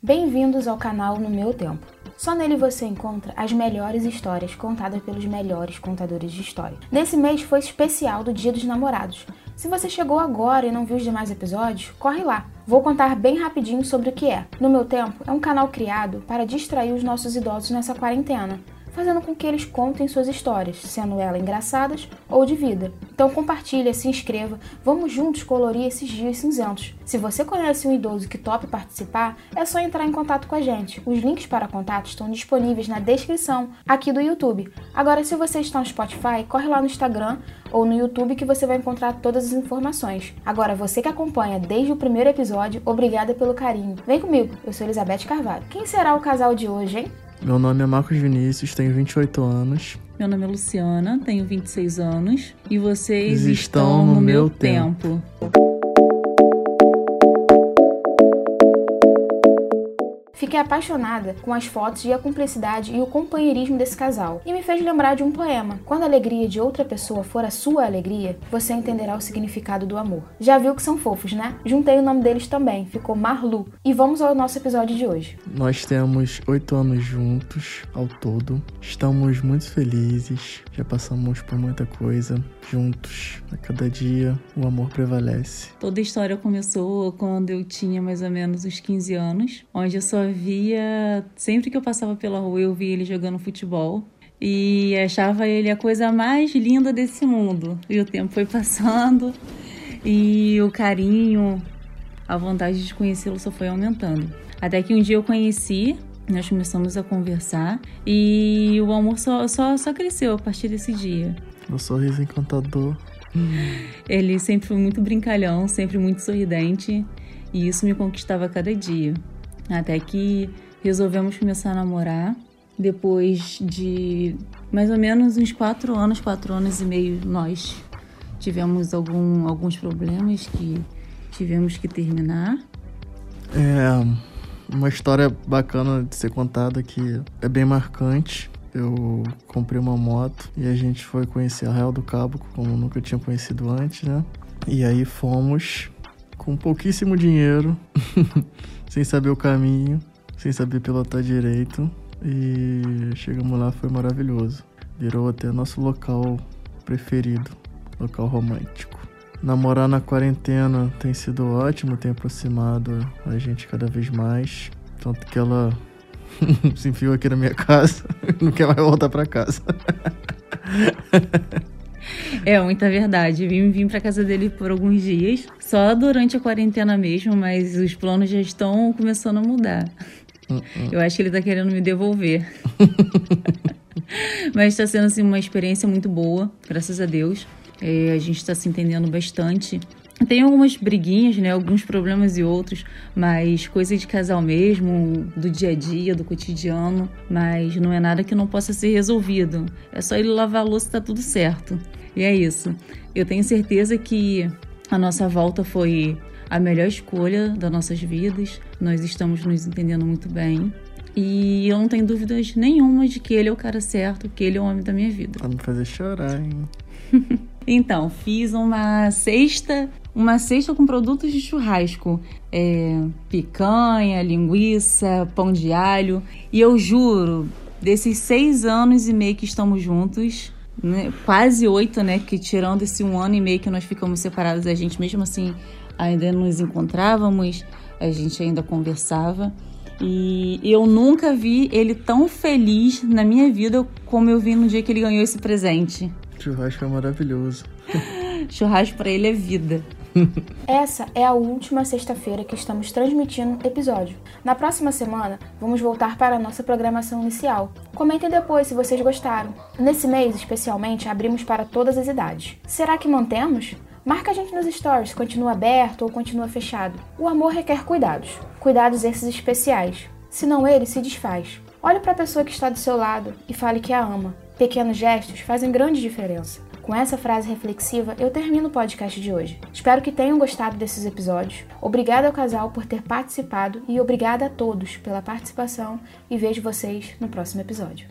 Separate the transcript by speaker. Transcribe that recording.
Speaker 1: Bem-vindos ao canal No Meu Tempo. Só nele você encontra as melhores histórias contadas pelos melhores contadores de história. Nesse mês foi especial do Dia dos Namorados. Se você chegou agora e não viu os demais episódios, corre lá. Vou contar bem rapidinho sobre o que é. No Meu Tempo é um canal criado para distrair os nossos idosos nessa quarentena fazendo com que eles contem suas histórias, sendo elas engraçadas ou de vida. Então compartilha, se inscreva, vamos juntos colorir esses dias cinzentos. Se você conhece um idoso que tope participar, é só entrar em contato com a gente. Os links para contato estão disponíveis na descrição aqui do YouTube. Agora, se você está no Spotify, corre lá no Instagram ou no YouTube que você vai encontrar todas as informações. Agora, você que acompanha desde o primeiro episódio, obrigada pelo carinho. Vem comigo, eu sou Elizabeth Carvalho. Quem será o casal de hoje, hein?
Speaker 2: Meu nome é Marcos Vinícius, tenho 28 anos.
Speaker 3: Meu nome é Luciana, tenho 26 anos. E vocês estão, estão no, meu tempo. tempo.
Speaker 1: Fiquei apaixonada com as fotos e a cumplicidade e o companheirismo desse casal, e me fez lembrar de um poema. Quando a alegria de outra pessoa for a sua alegria, você entenderá o significado do amor. Já viu que são fofos, né? Juntei o nome deles também, ficou Marlu. E vamos ao nosso episódio de hoje.
Speaker 2: Nós temos oito anos juntos ao todo. Estamos muito felizes, já passamos por muita coisa juntos. A cada dia o amor prevalece.
Speaker 3: Toda a história começou quando eu tinha mais ou menos uns 15 anos, onde eu só via, sempre que eu passava pela rua, eu via ele jogando futebol e achava ele a coisa mais linda desse mundo. E o tempo foi passando e o carinho, a vontade de conhecê-lo só foi aumentando. Até que um dia eu conheci, nós começamos a conversar e o amor só, só, só cresceu a partir desse dia.
Speaker 2: O sorriso encantador.
Speaker 3: Ele sempre foi muito brincalhão, sempre muito sorridente e isso me conquistava cada dia. Até que resolvemos começar a namorar. Depois de mais ou menos uns quatro anos, quatro anos e meio, nós tivemos algum, alguns problemas que tivemos que terminar.
Speaker 2: É uma história bacana de ser contada que é bem marcante. Eu comprei uma moto e a gente foi conhecer a Real do Cabo, como nunca tinha conhecido antes, né? E aí fomos com pouquíssimo dinheiro sem saber o caminho, sem saber pilotar direito. E chegamos lá, foi maravilhoso. Virou até nosso local preferido, local romântico. Namorar na quarentena tem sido ótimo, tem aproximado a gente cada vez mais. Tanto que ela se enfiou aqui na minha casa, não quer mais voltar para casa.
Speaker 3: É muita verdade. Vim, vim pra casa dele por alguns dias, só durante a quarentena mesmo, mas os planos já estão começando a mudar. Uh -uh. Eu acho que ele tá querendo me devolver. mas está sendo assim, uma experiência muito boa, graças a Deus. É, a gente está se entendendo bastante. Tem algumas briguinhas, né? Alguns problemas e outros, mas coisa de casal mesmo, do dia a dia, do cotidiano, mas não é nada que não possa ser resolvido. É só ele lavar a louça e tá tudo certo. E é isso. Eu tenho certeza que a nossa volta foi a melhor escolha das nossas vidas. Nós estamos nos entendendo muito bem. E eu não tenho dúvidas nenhuma de que ele é o cara certo, que ele é o homem da minha vida.
Speaker 2: Vai me fazer chorar, hein?
Speaker 3: então, fiz uma cesta, uma cesta com produtos de churrasco. É, picanha, linguiça, pão de alho. E eu juro, desses seis anos e meio que estamos juntos, né, quase oito, né? Que tirando esse um ano e meio que nós ficamos separados, a gente mesmo assim ainda nos encontrávamos, a gente ainda conversava. E eu nunca vi ele tão feliz na minha vida como eu vi no dia que ele ganhou esse presente.
Speaker 2: Churrasco é maravilhoso.
Speaker 3: Churrasco para ele é vida.
Speaker 1: Essa é a última sexta-feira que estamos transmitindo episódio. Na próxima semana, vamos voltar para a nossa programação inicial. Comentem depois se vocês gostaram. Nesse mês, especialmente, abrimos para todas as idades. Será que mantemos? Marca a gente nos stories, continua aberto ou continua fechado. O amor requer cuidados. Cuidados esses especiais. Senão ele se desfaz. Olhe para a pessoa que está do seu lado e fale que a ama. Pequenos gestos fazem grande diferença. Com essa frase reflexiva, eu termino o podcast de hoje. Espero que tenham gostado desses episódios. Obrigada ao casal por ter participado e obrigada a todos pela participação e vejo vocês no próximo episódio.